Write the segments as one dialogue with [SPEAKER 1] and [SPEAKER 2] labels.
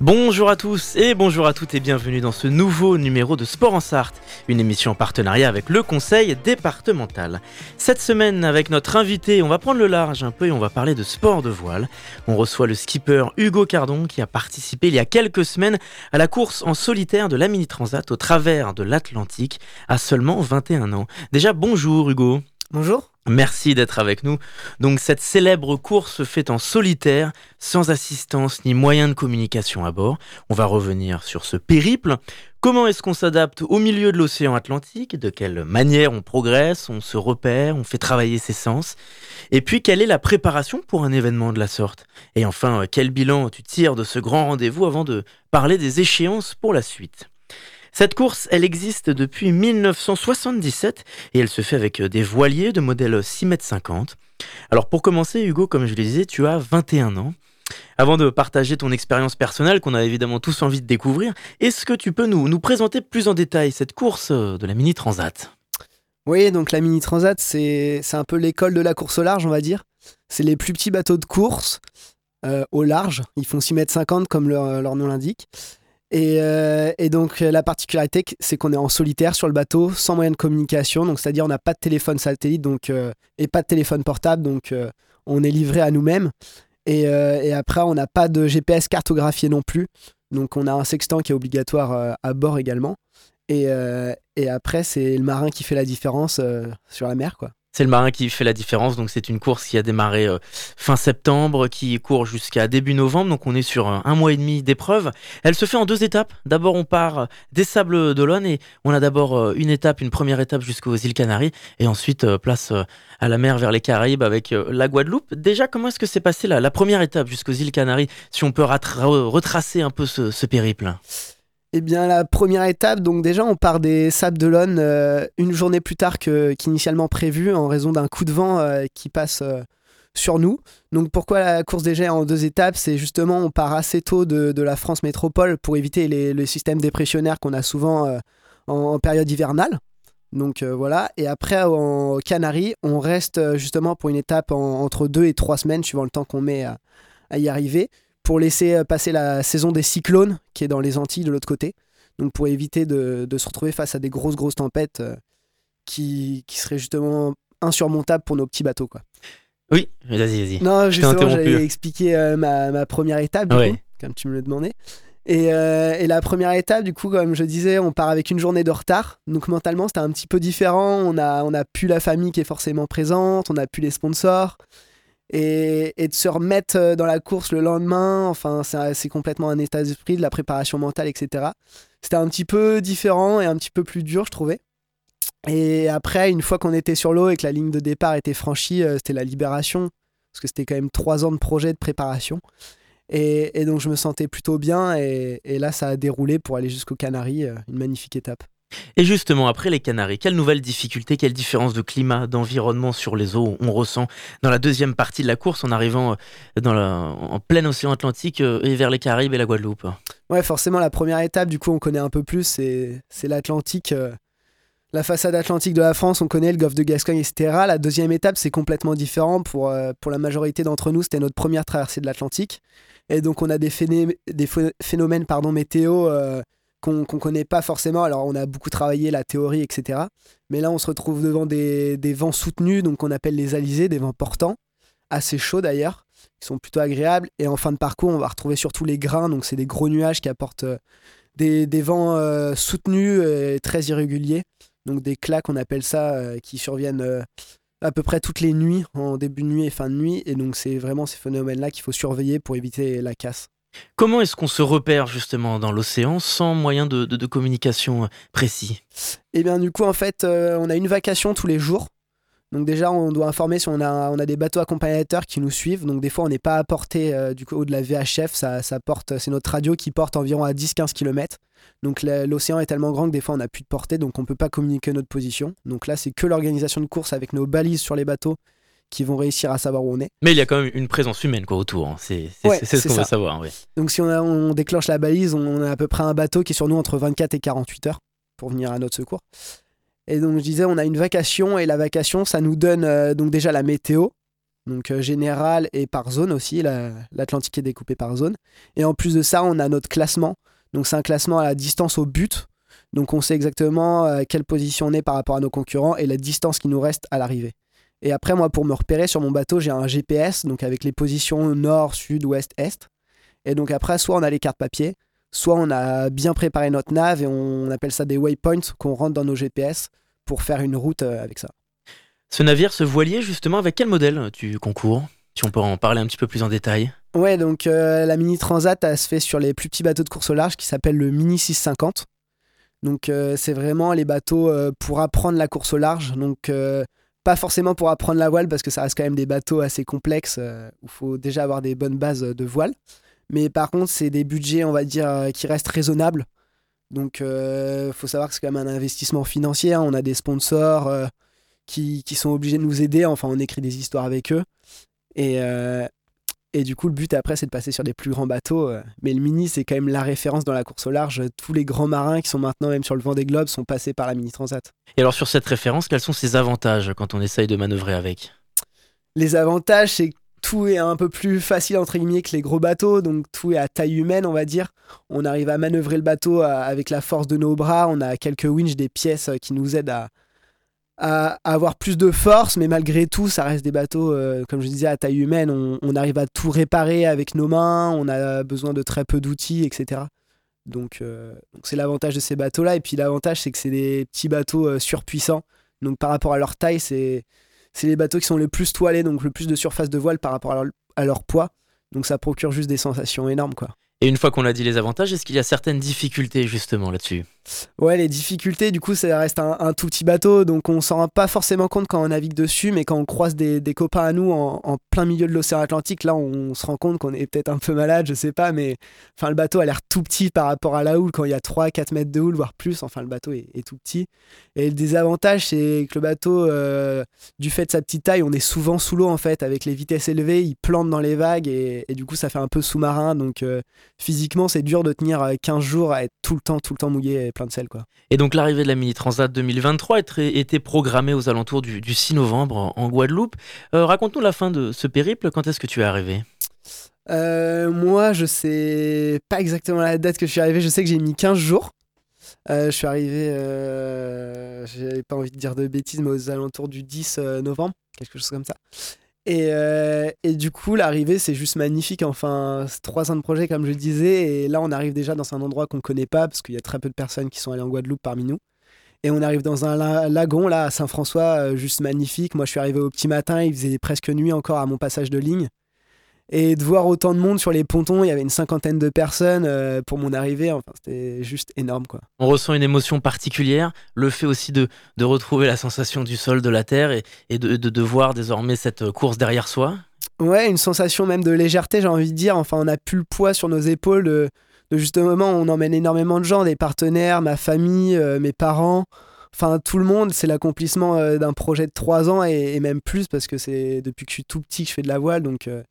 [SPEAKER 1] Bonjour à tous et bonjour à toutes et bienvenue dans ce nouveau numéro de Sport en Sarthe, une émission en partenariat avec le Conseil départemental. Cette semaine, avec notre invité, on va prendre le large un peu et on va parler de sport de voile. On reçoit le skipper Hugo Cardon qui a participé il y a quelques semaines à la course en solitaire de la Mini Transat au travers de l'Atlantique à seulement 21 ans. Déjà, bonjour Hugo.
[SPEAKER 2] Bonjour.
[SPEAKER 1] Merci d'être avec nous. Donc cette célèbre course se fait en solitaire, sans assistance ni moyen de communication à bord. On va revenir sur ce périple. Comment est-ce qu'on s'adapte au milieu de l'océan Atlantique? De quelle manière on progresse, on se repère, on fait travailler ses sens? Et puis quelle est la préparation pour un événement de la sorte? Et enfin, quel bilan tu tires de ce grand rendez-vous avant de parler des échéances pour la suite? Cette course, elle existe depuis 1977 et elle se fait avec des voiliers de modèle 6 m 50. Alors pour commencer, Hugo, comme je le disais, tu as 21 ans. Avant de partager ton expérience personnelle qu'on a évidemment tous envie de découvrir, est-ce que tu peux nous, présenter plus en détail cette course de la Mini Transat?
[SPEAKER 2] Oui, donc la Mini Transat, c'est un peu l'école de la course au large, on va dire. C'est les plus petits bateaux de course euh, au large. Ils font 6 m 50 comme leur nom l'indique. Et, euh, et, donc la particularité, c'est qu'on est en solitaire sur le bateau, sans moyen de communication. Donc c'est-à-dire on n'a pas de téléphone satellite donc, euh, et pas de téléphone portable, donc euh, on est livré à nous-mêmes. Et, et, après on n'a pas de GPS cartographié non plus. Donc on a un sextant qui est obligatoire à bord également. Et, et après c'est le marin qui fait la différence sur la mer, quoi.
[SPEAKER 1] C'est le marin qui fait la différence. Donc, c'est une course qui a démarré euh, fin septembre, qui court jusqu'à début novembre. Donc, on est sur un, mois et demi d'épreuve. Elle se fait en deux étapes. D'abord, on part euh, des Sables d'Olonne et on a d'abord euh, une étape, une première étape jusqu'aux îles Canaries et ensuite place à la mer vers les Caraïbes avec la Guadeloupe. Déjà, comment est-ce que s'est passée la, la, première étape jusqu'aux îles Canaries Si on peut retracer un peu ce périple?
[SPEAKER 2] Eh bien, la première étape, donc déjà, on part des Sables d'Olonne euh, une journée plus tard qu'initialement prévu en raison d'un coup de vent euh, qui passe euh, sur nous. Donc, pourquoi la course des jets en deux étapes? C'est justement, on part assez tôt de, la France métropole pour éviter les, le système dépressionnaire qu'on a souvent en, période hivernale. Donc voilà, et après en Canaries, on reste justement pour une étape entre deux et trois semaines, suivant le temps qu'on met à y arriver pour laisser euh, passer la saison des cyclones qui est dans les Antilles de l'autre côté. Donc pour éviter de, se retrouver face à des grosses grosses tempêtes euh, qui, qui seraient justement insurmontables pour nos petits bateaux. Quoi.
[SPEAKER 1] Oui, vas-y, vas-y.
[SPEAKER 2] Non, justement, j'allais expliquer euh, ma, ma, première étape, comme tu me le demandais. Et, et, la première étape, du coup, comme je disais, on part avec une journée de retard. Donc mentalement, c'était un petit peu différent. On a, on a pu la famille qui est forcément présente, on a pu les sponsors et, de se remettre euh, dans la course le lendemain, enfin, c'est complètement un état d'esprit, de la préparation mentale, etc. C'était un petit peu différent et un petit peu plus dur, je trouvais. Et après, une fois qu'on était sur l'eau et que la ligne de départ était franchie, euh, c'était la libération, parce que c'était quand même trois ans de projet de préparation. Et, donc, je me sentais plutôt bien, et, et là, ça a déroulé pour aller jusqu'aux Canaries, euh, une magnifique étape.
[SPEAKER 1] Et justement, après les Canaries, quelles nouvelles difficultés, quelle différence de climat, d'environnement sur les eaux on ressent dans la deuxième partie de la course en arrivant euh, dans en plein océan Atlantique euh, et vers les Caraïbes et la Guadeloupe?
[SPEAKER 2] Ouais, forcément, la première étape, du coup, on connaît un peu plus, c'est l'Atlantique. Euh, la façade atlantique de la France, on connaît le golfe de Gascogne, etc. La deuxième étape, c'est complètement différent. Pour, pour la majorité d'entre nous, c'était notre première traversée de l'Atlantique. Et donc, on a des, phénomènes météo qu'on ne connaît pas forcément. Alors, on a beaucoup travaillé la théorie, etc. Mais là, on se retrouve devant des, vents soutenus, donc qu'on appelle les alisés, des vents portants, assez chauds d'ailleurs, qui sont plutôt agréables. Et en fin de parcours, on va retrouver surtout les grains, donc c'est des gros nuages qui apportent euh, des, vents euh, soutenus et très irréguliers. Donc des claques, on appelle ça, euh, qui surviennent à peu près toutes les nuits, en début de nuit et fin de nuit. Et donc, c'est vraiment ces phénomènes-là qu'il faut surveiller pour éviter la casse.
[SPEAKER 1] Comment est-ce qu'on se repère justement dans l'océan sans moyen de, communication euh, précis?
[SPEAKER 2] Eh bien du coup en fait euh, on a une vacation tous les jours. Donc déjà, on doit informer si on a, on des bateaux accompagnateurs qui nous suivent. Donc des fois, on n'est pas à portée euh, du coup de la VHF. C'est notre radio qui porte environ à 10-15 km. Donc l'océan est tellement grand que des fois, on n'a plus de portée, donc on peut pas communiquer notre position. Donc là, c'est que l'organisation de course avec nos balises sur les bateaux qui vont réussir à savoir où on est.
[SPEAKER 1] Mais il y a quand même une présence humaine quoi autour. hein. C'est
[SPEAKER 2] Ouais,
[SPEAKER 1] ce qu'on veut savoir.
[SPEAKER 2] Donc si on, a- on déclenche la balise, on a à peu près un bateau qui est sur nous entre 24 et 48 heures pour venir à notre secours. Et donc je disais, on a une vacation et la vacation, ça nous donne euh, donc déjà la météo, donc euh, générale et par zone aussi. la- L'Atlantique est découpé par zone. Et en plus de ça, on a notre classement. Donc c'est un classement à la distance au but. Donc on sait exactement euh, quelle position on est par rapport à nos concurrents et la distance qui nous reste à l'arrivée. Et après, moi, pour me repérer sur mon bateau, j'ai un GPS, donc avec les positions nord, sud, ouest, est. Et donc après, soit on a les cartes papier, soit on a bien préparé notre nav et on appelle ça des waypoints qu'on rentre dans nos GPS pour faire une route euh, avec ça.
[SPEAKER 1] Ce navire, ce voilier, justement, avec quel modèle tu concours? Si on peut en parler un petit peu plus en détail.
[SPEAKER 2] Ouais, donc euh, la Mini Transat, elle se fait sur les plus petits bateaux de course au large qui s'appellent le Mini 650. Donc euh, c'est vraiment les bateaux euh, pour apprendre la course au large. Donc euh, pas forcément pour apprendre la voile parce que ça reste quand même des bateaux assez complexes euh, où il faut déjà avoir des bonnes bases de voile. Mais par contre, c'est des budgets, on va dire, euh, qui restent raisonnables. Donc il faut savoir que c'est quand même un investissement financier. hein. On a des sponsors euh, qui, qui sont obligés de nous aider. Enfin, on écrit des histoires avec eux. Et, euh, et du coup, le but après, c'est de passer sur des plus grands bateaux. euh. Mais le Mini, c'est quand même la référence dans la course au large. Tous les grands marins qui sont maintenant même sur le vent des globes sont passés par la Mini Transat.
[SPEAKER 1] Et alors, sur cette référence, quels sont ses avantages quand on essaye de manœuvrer avec?
[SPEAKER 2] Les avantages, c'est que tout est un peu plus facile entre guillemets que les gros bateaux, donc tout est à taille humaine, on va dire. On arrive à manœuvrer le bateau euh, avec la force de nos bras. On a quelques winches, des pièces euh, qui nous aident à, à avoir plus de force, mais malgré tout, ça reste des bateaux, euh, comme je disais, à taille humaine. On, arrive à tout réparer avec nos mains. On a besoin de très peu d'outils, etc. Donc, euh, donc c'est l'avantage de ces bateaux-là. Et puis l'avantage, c'est que c'est des petits bateaux euh, surpuissants. Donc par rapport à leur taille, c'est les bateaux qui sont le plus toilés, donc le plus de surface de voile par rapport à leur, à leur poids. Donc ça procure juste des sensations énormes, quoi.
[SPEAKER 1] Et une fois qu'on a dit les avantages, est-ce qu'il y a certaines difficultés justement là-dessus?
[SPEAKER 2] Ouais, les difficultés, du coup, ça reste un, tout petit bateau, donc on s'en rend pas forcément compte quand on navigue dessus, mais quand on croise des, copains à nous en, plein milieu de l'océan Atlantique, là, on, se rend compte qu'on est peut-être un peu malade, je sais pas, mais enfin, le bateau a l'air tout petit par rapport à la houle, quand il y a 3-4 mètres de houle, voire plus, enfin, le bateau est, tout petit. Et le désavantage, c'est que le bateau, euh, du fait de sa petite taille, on est souvent sous l'eau, en fait, avec les vitesses élevées, il plante dans les vagues, et, du coup, ça fait un peu sous-marin, donc euh, physiquement, c'est dur de tenir euh, 15 jours à être tout le temps, tout le temps mouillé plein de sel, quoi.
[SPEAKER 1] Et donc l'arrivée de la Mini Transat 2023 était, programmée aux alentours du, du 6 novembre en- Guadeloupe. Euh, Raconte-nous la fin de ce périple. Quand est-ce que tu es arrivé?
[SPEAKER 2] Euh, moi, je sais pas exactement la date que je suis arrivé. Je sais que j'ai mis 15 jours. Euh, je suis arrivé, euh, j'avais pas envie de dire de bêtises, mais aux alentours du 10 euh, novembre, quelque chose comme ça. Et, euh, et du coup, l'arrivée, c'est juste magnifique. Enfin, trois ans de projet, comme je disais. Et là, on arrive déjà dans un endroit qu'on connaît pas, parce qu'il y a très peu de personnes qui sont allées en Guadeloupe parmi nous. Et on arrive dans un la- lagon, là, à Saint-François, euh, juste magnifique. Moi, je suis arrivé au petit matin, il faisait presque nuit encore à mon passage de ligne. Et de voir autant de monde sur les pontons, il y avait une cinquantaine de personnes euh, pour mon arrivée. Enfin, c'était juste énorme, quoi.
[SPEAKER 1] On ressent une émotion particulière, le fait aussi de, de retrouver la sensation du sol, de la terre et, et de, de, de voir désormais cette course derrière soi.
[SPEAKER 2] Ouais, une sensation même de légèreté, j'ai envie de dire. Enfin, on n'a plus le poids sur nos épaules. De, de justement, on emmène énormément de gens, des partenaires, ma famille, euh, mes parents. Enfin, tout le monde, c'est l'accomplissement euh, d'un projet de trois ans et, et même plus parce que c'est depuis que je suis tout petit que je fais de la voile. Donc, euh,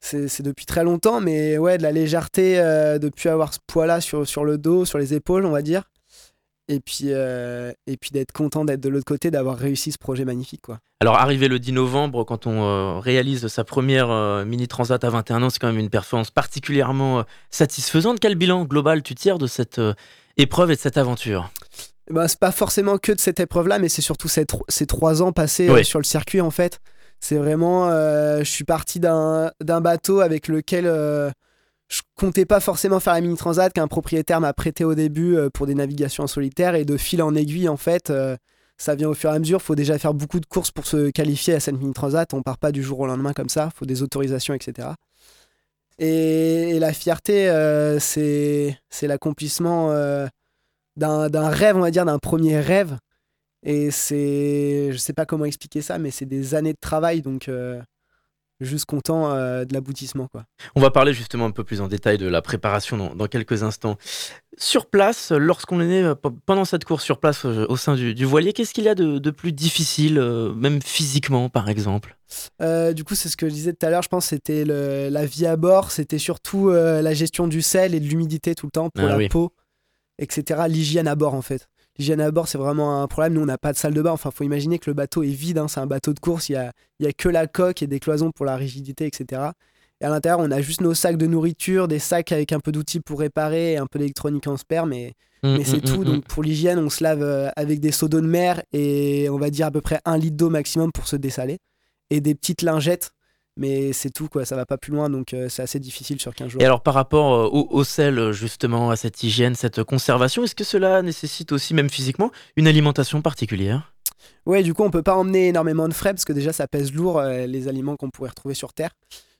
[SPEAKER 2] c'est depuis très longtemps. Mais ouais, de la légèreté, euh, de plus avoir ce poids-là sur, sur le dos, sur les épaules, on va dire. Et puis, euh, et puis d'être content d'être de l'autre côté, d'avoir réussi ce projet magnifique, quoi.
[SPEAKER 1] Alors arrivé le 10 novembre, quand on euh, réalise sa première euh, Mini Transat à 21 ans, c'est quand même une performance particulièrement satisfaisante. Quel bilan global tu tires de cette épreuve et de cette aventure?
[SPEAKER 2] Ben, c'est pas forcément que de cette épreuve-là, mais c'est surtout ces, tro- ces trois ans passés sur le circuit, en fait. C'est vraiment. euh, je suis parti d'un bateau avec lequel euh, je comptais pas forcément faire la mini transat qu'un propriétaire m'a prêté au début euh, pour des navigations en solitaire. Et de fil en aiguille, en fait, ça vient au fur et à mesure. faut déjà faire beaucoup de courses pour se qualifier à cette mini transat. On part pas du jour au lendemain comme ça. faut des autorisations, etc. Et, et la fierté, c'est l'accomplissement d'un rêve, on va dire, d'un premier rêve. Et c'est. Je sais pas comment expliquer ça, mais c'est des années de travail, donc juste content euh, de l'aboutissement. Quoi.
[SPEAKER 1] On va parler justement un peu plus en détail de la préparation dans, quelques instants. Sur place, lorsqu'on est né euh, pendant cette course sur place euh, au sein du, voilier, qu'est-ce qu'il y a de, plus difficile, même physiquement par exemple?
[SPEAKER 2] Du coup, c'est ce que je disais tout à l'heure, je pense c'était la vie à bord, c'était surtout la gestion du sel et de l'humidité tout le temps pour ah la peau, etc. L'hygiène à bord en fait l'hygiène à bord, c'est vraiment un problème. Nous, on n'a pas de salle de bain. Enfin, faut imaginer que le bateau est vide. Hein. C'est un bateau de course. Il n'y a, y a que la coque et des cloisons pour la rigidité, etc. Et à l'intérieur, on a juste nos sacs de nourriture, des sacs avec un peu d'outils pour réparer, un peu d'électronique en spare, mais, mmh, mais c'est mmh, tout. Mmh, Donc pour l'hygiène, on se lave euh, avec des seaux d'eau de mer et on va dire à peu près un litre d'eau maximum pour se dessaler. Et des petites lingettes mais c'est tout quoi ça va pas plus loin donc euh, c'est assez difficile sur 15 jours.
[SPEAKER 1] Et alors par rapport euh, au, sel justement à cette hygiène, cette conservation, est-ce que cela nécessite aussi même physiquement une alimentation particulière?
[SPEAKER 2] Ouais, du coup on peut pas emmener énormément de frais parce que déjà ça pèse lourd euh, les aliments qu'on pourrait retrouver sur terre.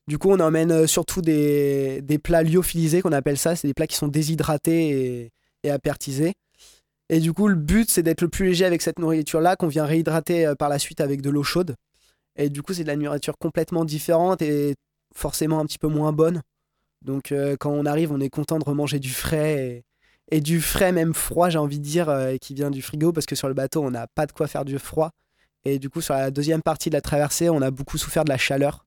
[SPEAKER 2] Du coup on emmène surtout des, des plats lyophilisés qu'on appelle ça, c'est des plats qui sont déshydratés et, et apertisés. Et du coup le but c'est d'être le plus léger avec cette nourriture là qu'on vient réhydrater par la suite avec de l'eau chaude. Et du coup, c'est de la nourriture complètement différente et forcément un petit peu moins bonne. Donc euh, quand on arrive, on est content de remanger du frais et, du frais même froid, j'ai envie de dire, euh, qui vient du frigo parce que sur le bateau, on n'a pas de quoi faire du froid. Et du coup, sur la deuxième partie de la traversée, on a beaucoup souffert de la chaleur.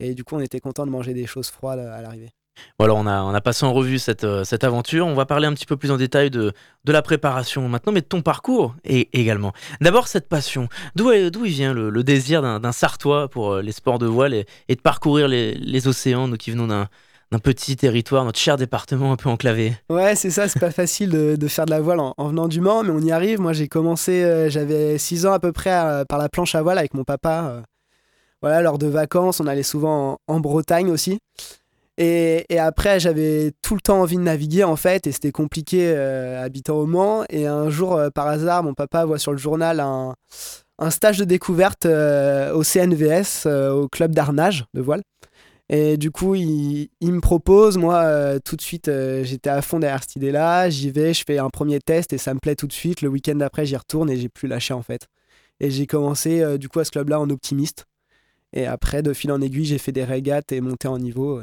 [SPEAKER 2] Et du coup, on était content de manger des choses froides à l'arrivée.
[SPEAKER 1] Voilà, on a, on a passé en revue cette, euh, cette aventure. On va parler un petit peu plus en détail de, de la préparation maintenant, mais de ton parcours et, également. D'abord, cette passion. D'où il vient le, désir d'un Sartois pour euh, les sports de voile et, de parcourir les, océans, nous qui venons d'un petit territoire, notre cher département un peu enclavé?
[SPEAKER 2] Ouais, c'est ça, c'est pas facile de, de, faire de la voile en, venant du Mans, mais on y arrive. Moi, j'ai commencé, euh, j'avais 6 ans à peu près par la planche à voile avec mon papa. voilà, lors de vacances, on allait souvent en Bretagne aussi. Et, après, j'avais tout le temps envie de naviguer en fait, et c'était compliqué euh, habitant au Mans. Et un jour, euh, par hasard, mon papa voit sur le journal un, stage de découverte euh, au CNVS, au club d'arnage de voile. Et du coup, il, me propose, moi, tout de suite, j'étais à fond derrière cette idée-là. J'y vais, je fais un premier test et ça me plaît tout de suite. Le week-end d'après, j'y retourne et j'ai plus lâché en fait. Et j'ai commencé du coup à ce club-là en optimiste. Et après, de fil en aiguille, j'ai fait des régates et monté en niveau.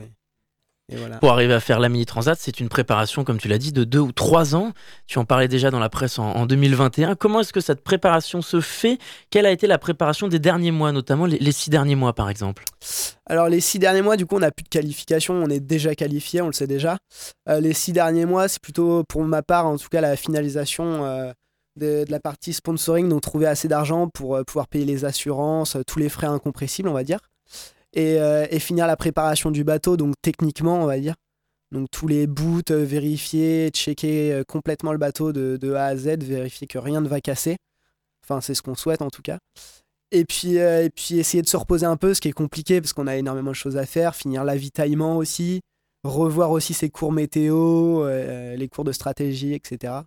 [SPEAKER 1] Pour arriver à faire la Mini Transat, c'est une préparation, comme tu l'as dit, de deux ou trois ans. Tu en parlais déjà dans la presse en, 2021. Comment est-ce que cette préparation se fait? Quelle a été la préparation des derniers mois, notamment les, six derniers mois, par exemple?
[SPEAKER 2] Alors, les six derniers mois, du coup, on n'a plus de qualification. On est déjà qualifié, on le sait déjà. Euh, les six derniers mois, c'est plutôt, pour ma part, en tout cas, la finalisation. Euh, de, la partie sponsoring, donc trouver assez d'argent pour euh, pouvoir payer les assurances, tous les frais incompressibles, on va dire. Euh, et, finir la préparation du bateau, donc techniquement, on va dire. Donc tous les boots, euh, vérifier, checker euh, complètement le bateau de, A à Z, vérifier que rien ne va casser. Enfin, c'est ce qu'on souhaite en tout cas. Et puis, et puis essayer de se reposer un peu, ce qui est compliqué parce qu'on a énormément de choses à faire. Finir l'avitaillement aussi, revoir aussi ses cours météo, les cours de stratégie, etc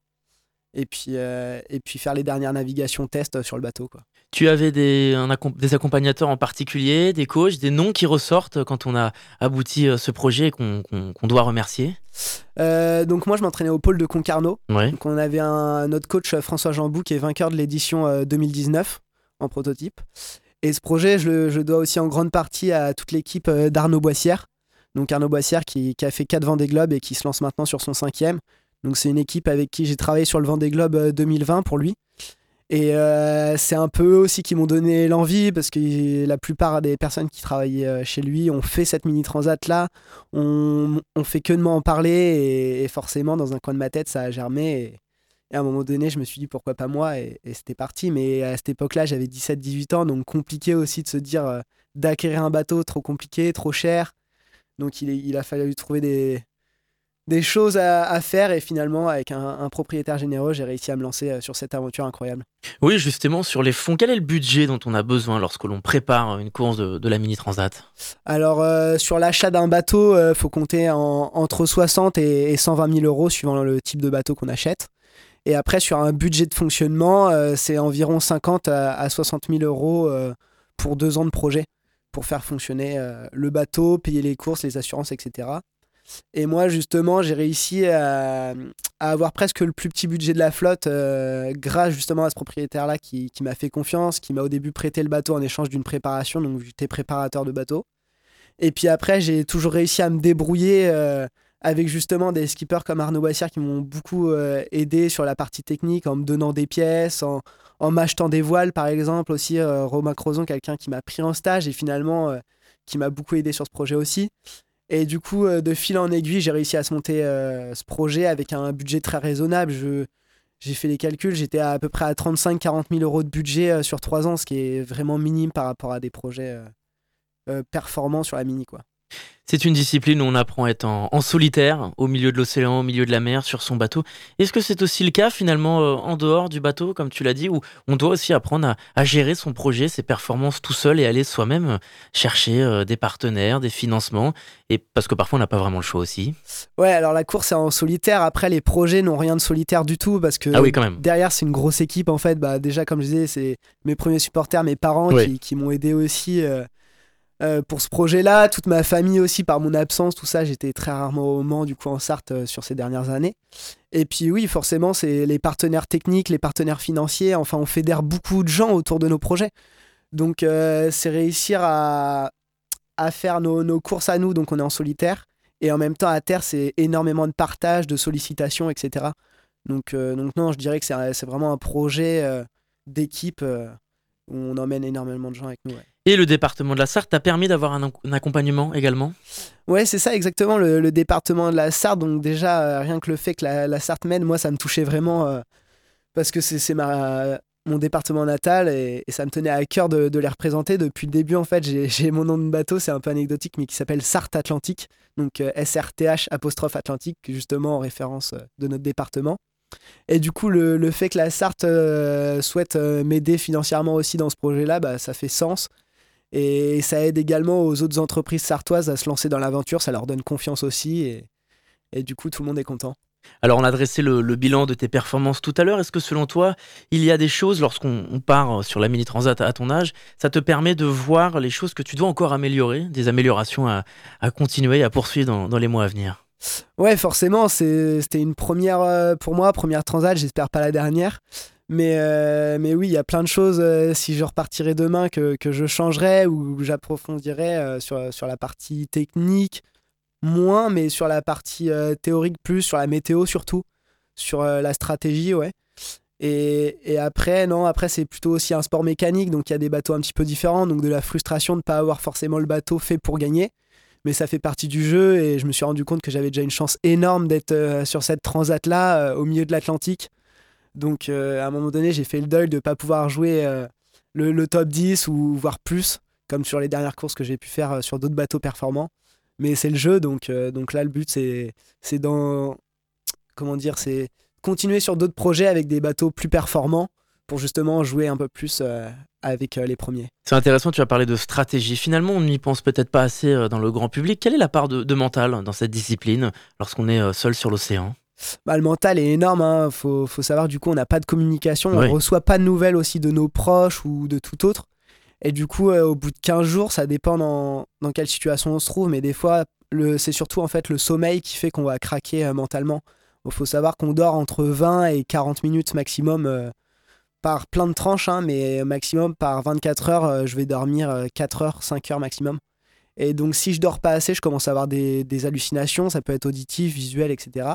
[SPEAKER 2] et puis, euh, et puis faire les dernières navigations tests sur le bateau. Quoi.
[SPEAKER 1] Tu avais des, des accompagnateurs en particulier, des coachs, des noms qui ressortent quand on a abouti euh, ce projet et qu'on doit remercier?
[SPEAKER 2] Euh, donc moi je m'entraînais au pôle de Concarneau. Donc on avait un, notre coach François Jambou qui est vainqueur de l'édition 2019 en prototype. Et ce projet je le je dois aussi en grande partie à toute l'équipe d'Arnaud Boissière. Donc Arnaud Boissière qui, qui, a fait 4 Vendée Globe et qui se lance maintenant sur son cinquième. Donc c'est une équipe avec qui j'ai travaillé sur le Vendée Globe 2020 euh, pour lui. Et euh, c'est un peu aussi qui m'ont donné l'envie parce que la plupart des personnes qui travaillaient euh, chez lui ont fait cette mini transat là. On, on fait que de m'en parler et, forcément dans un coin de ma tête ça a germé. Et, à un moment donné, je me suis dit pourquoi pas moi et, c'était parti. Mais à cette époque-là, j'avais 17-18 ans donc compliqué aussi de se dire d'acquérir un bateau trop compliqué, trop cher. Donc il a fallu trouver des, des choses à, faire et finalement avec un, propriétaire généreux j'ai réussi à me lancer euh, sur cette aventure incroyable.
[SPEAKER 1] Oui justement sur les fonds, quel est le budget dont on a besoin lorsque l'on prépare une course de, la Mini Transat?
[SPEAKER 2] Alors euh, sur l'achat d'un bateau, il euh, faut compter entre 60 et, 120 000 euros suivant le type de bateau qu'on achète. Et après sur un budget de fonctionnement, c'est environ 50 à, à 60 000 euros pour deux ans de projet pour faire fonctionner le bateau, payer les courses, les assurances, etc. Et moi, justement, j'ai réussi à, avoir presque le plus petit budget de la flotte euh, grâce justement à ce propriétaire-là qui, m'a fait confiance, qui m'a au début prêté le bateau en échange d'une préparation. Donc, j'étais préparateur de bateau. Et puis après, j'ai toujours réussi à me débrouiller euh, avec justement des skippers comme Arnaud Boissière qui m'ont beaucoup euh, aidé sur la partie technique en me donnant des pièces, en, en m'achetant des voiles par exemple. Aussi, Romain Crozon, quelqu'un qui m'a pris en stage et finalement qui m'a beaucoup aidé sur ce projet aussi. Et du coup, euh, de fil en aiguille, j'ai réussi à se monter euh, ce projet avec un budget très raisonnable. J'ai fait les calculs, j'étais à, à peu près à 35-40 000 euros de budget euh, sur 3 ans, ce qui est vraiment minime par rapport à des projets performants sur la mini. Quoi.
[SPEAKER 1] C'est une discipline où on apprend à être en, solitaire, au milieu de l'océan, au milieu de la mer, sur son bateau. Est-ce que c'est aussi le cas finalement euh, en dehors du bateau, comme tu l'as dit, où on doit aussi apprendre à, gérer son projet, ses performances tout seul et aller soi-même euh, chercher euh, des partenaires, des financements? Et parce que parfois on n'a pas vraiment le choix aussi.
[SPEAKER 2] Ouais, alors la course est en solitaire. Après, les projets n'ont rien de solitaire du tout parce que
[SPEAKER 1] ah oui, quand même.
[SPEAKER 2] derrière c'est une grosse équipe en fait. Bah, déjà, comme je disais, c'est mes premiers supporters, mes parents qui, m'ont aidé aussi. Euh, pour ce projet-là, toute ma famille aussi, par mon absence, tout ça, j'étais très rarement au Mans, du coup, en Sarthe euh, sur ces dernières années. Et puis, oui, forcément, c'est les partenaires techniques, les partenaires financiers. Enfin, on fédère beaucoup de gens autour de nos projets. Donc, euh, c'est réussir à, faire nos, courses à nous. Donc, on est en solitaire. Et en même temps, à terre, c'est énormément de partage, de sollicitations, etc. Donc non, je dirais que c'est vraiment un projet d'équipe où on emmène énormément de gens avec nous.
[SPEAKER 1] Et le département de la Sarthe t'a permis d'avoir un, accompagnement également?
[SPEAKER 2] Ouais, c'est ça exactement, le, département de la Sarthe. Donc déjà, euh, rien que le fait que la, Sarthe mène, moi, ça me touchait vraiment euh, parce que c'est mon département natal et, ça me tenait à cœur de, les représenter. Depuis le début, en fait, j'ai mon nom de bateau, c'est un peu anecdotique, mais qui s'appelle Sarthe Atlantique, donc euh, SRTH apostrophe Atlantique, justement en référence de notre département. Et du coup, le, fait que la Sarthe souhaite m'aider financièrement aussi dans ce projet-là, bah, ça fait sens. Et ça aide également aux autres entreprises sartoises à se lancer dans l'aventure, ça leur donne confiance aussi. Et, et, du coup, tout le monde est content.
[SPEAKER 1] Alors, on a dressé le, bilan de tes performances tout à l'heure. Est-ce que selon toi, il y a des choses, lorsqu'on part sur la Mini Transat à ton âge, ça te permet de voir les choses que tu dois encore améliorer, des améliorations à, à continuer, à poursuivre dans, dans les mois à venir?
[SPEAKER 2] Ouais, forcément, c'était une première euh, pour moi, première transat, j'espère pas la dernière. Mais, euh, mais oui, il y a plein de choses, euh, si je repartirais demain, que, que je changerais ou j'approfondirais euh, sur, sur la partie technique, moins, mais sur la partie théorique plus, sur la météo surtout, sur la stratégie, ouais. Et, et, après, non, après c'est plutôt aussi un sport mécanique, donc il y a des bateaux un petit peu différents, donc de la frustration de ne pas avoir forcément le bateau fait pour gagner. Mais ça fait partie du jeu et je me suis rendu compte que j'avais déjà une chance énorme d'être sur cette transat-là, au milieu de l'Atlantique donc euh, à un moment donné, j'ai fait le deuil de ne pas pouvoir jouer euh, le, top 10 ou voire plus, comme sur les dernières courses que j'ai pu faire euh, sur d'autres bateaux performants. Mais c'est le jeu, donc, donc là, le but, c'est, dans. Comment dire C'est continuer sur d'autres projets avec des bateaux plus performants pour justement jouer un peu plus avec les premiers.
[SPEAKER 1] C'est intéressant, tu as parlé de stratégie. Finalement, on n'y pense peut-être pas assez dans le grand public. Quelle est la part de mental dans cette discipline lorsqu'on est seul sur l'océan?
[SPEAKER 2] Bah, le mental est énorme. Hein. Faut, faut, savoir, du coup, on n'a pas de communication. On ne reçoit pas de nouvelles aussi de nos proches ou de tout autre. Et du coup, euh, au bout de 15 jours, ça dépend dans, dans, quelle situation on se trouve. Mais des fois, c'est surtout en fait le sommeil qui fait qu'on va craquer euh, mentalement. Il faut savoir qu'on dort entre 20 et 40 minutes maximum euh, par plein de tranches. Hein, mais maximum par 24 heures, je vais dormir 4 heures, 5 heures maximum. Et donc, si je dors pas assez, je commence à avoir des, des hallucinations. Ça peut être auditif, visuel, etc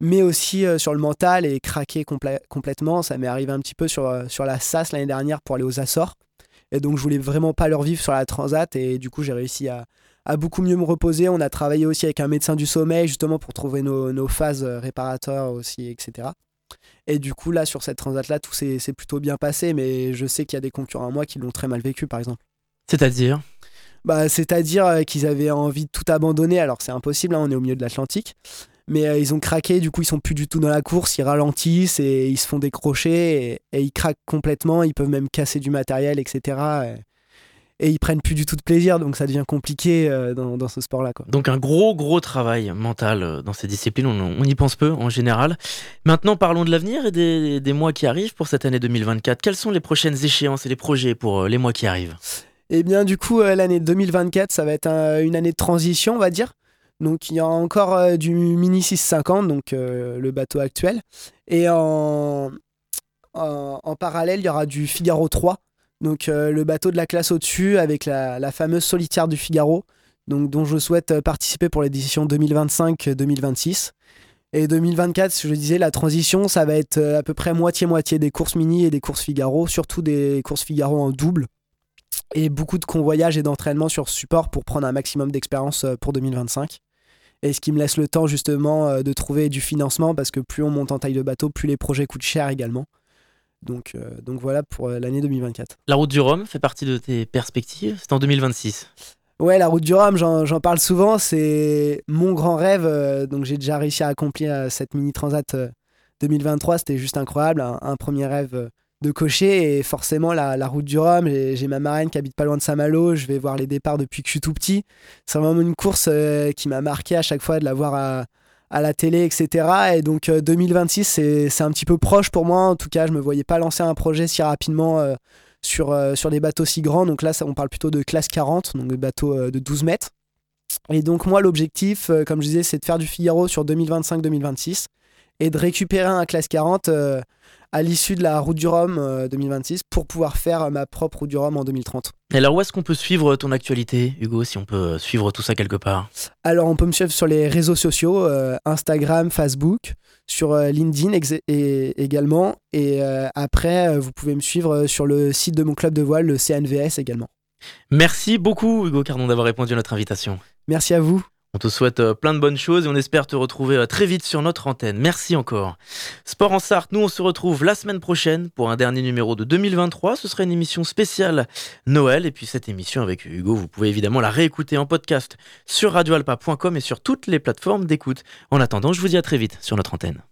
[SPEAKER 2] mais aussi euh, sur le mental et craquer complètement. Ça m'est arrivé un petit peu sur, euh, sur la SAS l'année dernière pour aller aux Açores. Et donc je voulais vraiment pas leur vivre sur la Transat et du coup j'ai réussi à, à, beaucoup mieux me reposer. On a travaillé aussi avec un médecin du sommeil justement pour trouver nos, phases euh, réparateurs aussi, etc. Et du coup là sur cette Transat là tout s'est plutôt bien passé, mais je sais qu'il y a des concurrents à moi qui l'ont très mal vécu par exemple.
[SPEAKER 1] C'est-à-dire?
[SPEAKER 2] Bah, C'est-à-dire qu'ils avaient envie de tout abandonner, alors c'est impossible, hein, on est au milieu de l'Atlantique, mais euh, ils ont craqué, du coup ils sont plus du tout dans la course, ils ralentissent et ils se font décrocher et, ils craquent complètement, ils peuvent même casser du matériel, etc. Et, ils prennent plus du tout de plaisir, donc ça devient compliqué euh, dans, ce sport-là.
[SPEAKER 1] Donc un gros gros travail mental euh, dans ces disciplines, on, y pense peu en général. Maintenant parlons de l'avenir et des mois qui arrivent pour cette année 2024. Quelles sont les prochaines échéances et les projets pour les mois qui arrivent?
[SPEAKER 2] Eh bien du coup l'année 2024 ça va être une année de transition on va dire Donc il y a encore du Mini 650, donc le bateau actuel. Et en, parallèle, il y aura du Figaro 3, donc le bateau de la classe au-dessus avec la, fameuse solitaire du Figaro, dont je souhaite participer pour l'édition 2025-2026. Et 2024, je disais, la transition, ça va être à peu près moitié-moitié des courses mini et des courses Figaro, surtout des courses Figaro en double et beaucoup de convoyage et d'entraînement sur support pour prendre un maximum d'expérience euh, pour 2025. Et ce qui me laisse le temps justement euh, de trouver du financement parce que plus on monte en taille de bateau, plus les projets coûtent cher également. Donc, euh, donc voilà pour l'année 2024.
[SPEAKER 1] La route du Rhum fait partie de tes perspectives? C'est en 2026
[SPEAKER 2] Ouais, la route du Rhum, j'en parle souvent. C'est mon grand rêve. donc j'ai déjà réussi à accomplir cette mini transat 2023. C'était juste incroyable. un premier rêve de cocher et forcément la, route du Rhum, j'ai ma marraine qui habite pas loin de Saint-Malo, je vais voir les départs depuis que je suis tout petit. C'est vraiment une course euh, qui m'a marqué à chaque fois de la voir à, la télé, etc. Et donc 2026, euh, c'est un petit peu proche pour moi. En tout cas, je me voyais pas lancer un projet si rapidement euh, sur, des bateaux si grands. Donc là, on parle plutôt de classe 40, donc des bateaux de 12 mètres. Et donc moi, l'objectif, comme je disais, c'est de faire du Figaro sur 2025-2026 et de récupérer un classe 40 à l'issue de la route du Rhum 2026 euh, pour pouvoir faire ma propre route du Rhum en 2030.
[SPEAKER 1] Et alors où est-ce qu'on peut suivre ton actualité, Hugo, si on peut suivre tout ça quelque part?
[SPEAKER 2] Alors on peut me suivre sur les réseaux sociaux, euh, Instagram, Facebook, sur euh, LinkedIn et, également. Et après, vous pouvez me suivre sur le site de mon club de voile, le CNVS également.
[SPEAKER 1] Merci beaucoup, Hugo Cardon, d'avoir répondu à notre invitation.
[SPEAKER 2] Merci à vous.
[SPEAKER 1] On te souhaite euh, plein de bonnes choses et on espère te retrouver euh, très vite sur notre antenne. Merci encore. Sport en Sarthe, nous on se retrouve la semaine prochaine pour un dernier numéro de 2023. Ce sera une émission spéciale Noël et puis cette émission avec Hugo, vous pouvez évidemment la réécouter en podcast sur radioalpa.com et sur toutes les plateformes d'écoute. En attendant, je vous dis à très vite sur notre antenne.